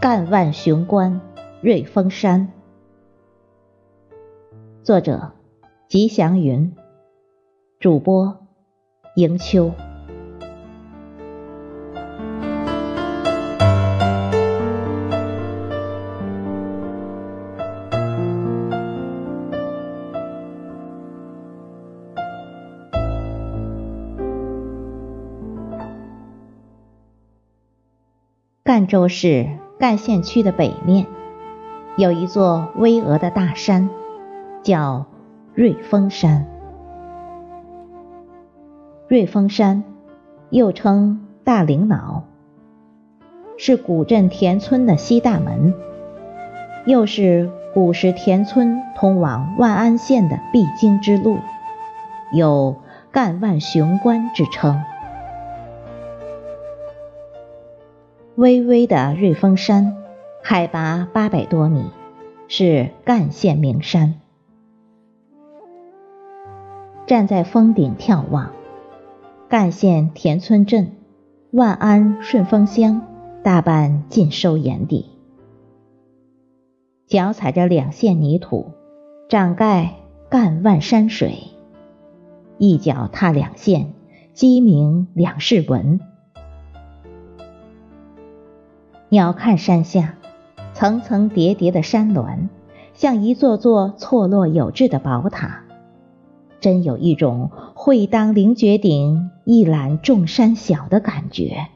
干万雄关瑞峰山。作者：吉祥云。主播：迎秋。赣州市赣县区的北面，有一座巍峨的大山，叫瑞峰山。瑞峰山又称大岭脑，是古镇田村的西大门，又是古时田村通往万安县的必经之路，有“赣万雄关”之称。巍巍的瑞峰山，海拔八百多米，是赣县名山。站在峰顶眺望，赣县田村镇、万安顺丰乡大半尽收眼底。脚踩着两线泥土，掌盖赣万山水；一脚踏两线，鸡鸣两世闻。鸟瞰山下，层层叠叠的山峦，像一座座错落有致的宝塔，真有一种会当凌绝顶，一览众山小的感觉。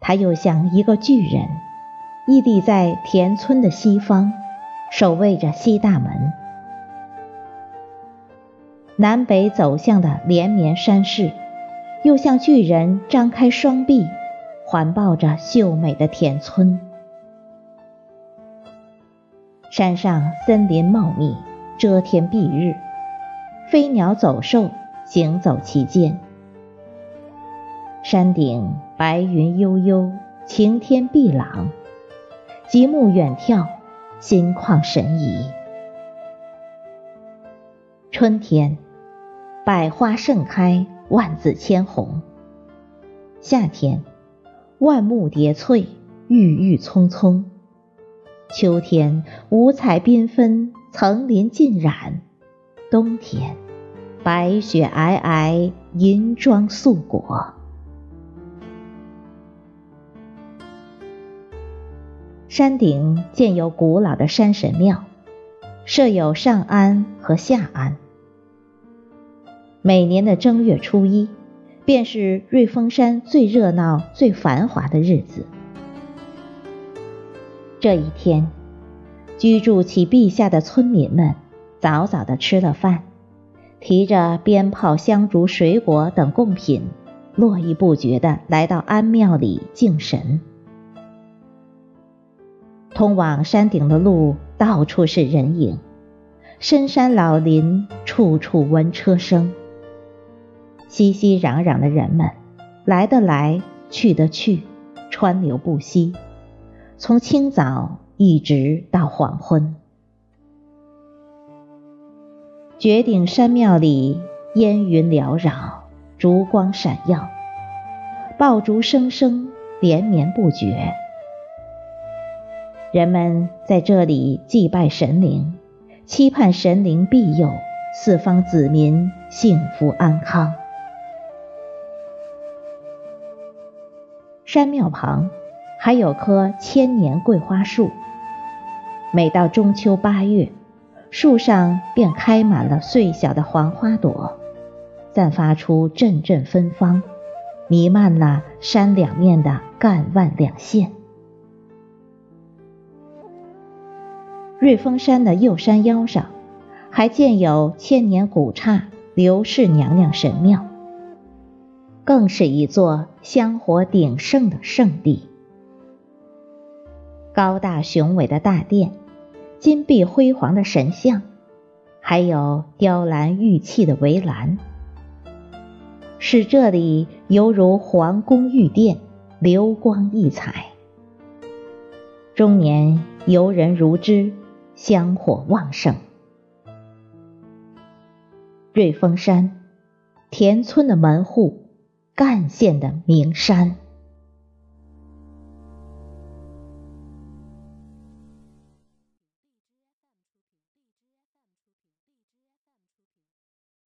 他又像一个巨人，屹立在田村的西方，守卫着西大门。南北走向的连绵山势，又像巨人张开双臂。环抱着秀美的田村，山上森林茂密，遮天蔽日，飞鸟走兽行走其间。山顶白云悠悠，晴天碧朗，极目远眺，心旷神怡。春天，百花盛开，万紫千红；夏天，万木叠翠，郁郁葱葱；秋天五彩缤纷，层林尽染；冬天白雪皑皑，银装素裹。山顶建有古老的山神庙，设有上安和下安。每年的正月初一。便是瑞峰山最热闹、最繁华的日子。这一天，居住其壁下的村民们早早的吃了饭，提着鞭炮、香烛、水果等贡品，络绎不绝的来到安庙里敬神。通往山顶的路到处是人影，深山老林，处处闻车声。熙熙攘攘的人们，来的来，去的去，川流不息，从清早一直到黄昏。绝顶山庙里烟云缭绕，烛光闪耀，爆竹声声连绵不绝。人们在这里祭拜神灵，期盼神灵庇佑四方子民幸福安康。山庙旁还有棵千年桂花树，每到中秋八月，树上便开满了碎小的黄花朵，散发出阵阵芬芳，弥漫了山两面的干万两县。瑞峰山的右山腰上，还建有千年古刹刘氏娘娘神庙。更是一座香火鼎盛的圣地，高大雄伟的大殿，金碧辉煌的神像，还有雕栏玉砌的围栏，使这里犹如皇宫御殿，流光溢彩。终年游人如织，香火旺盛。瑞峰山，田村的门户。赣县的名山。